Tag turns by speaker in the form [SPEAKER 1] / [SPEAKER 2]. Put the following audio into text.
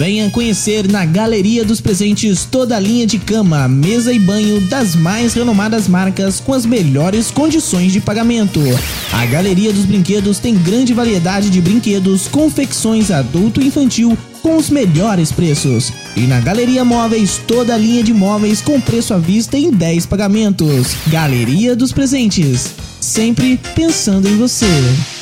[SPEAKER 1] Venha conhecer na Galeria dos Presentes toda a linha de cama, mesa e banho das mais renomadas marcas com as melhores condições de pagamento. A Galeria dos Brinquedos tem grande variedade de brinquedos, confecções adulto e infantil com os melhores preços. E na Galeria Móveis, toda a linha de móveis com preço à vista em 10 pagamentos. Galeria dos Presentes, sempre pensando em você.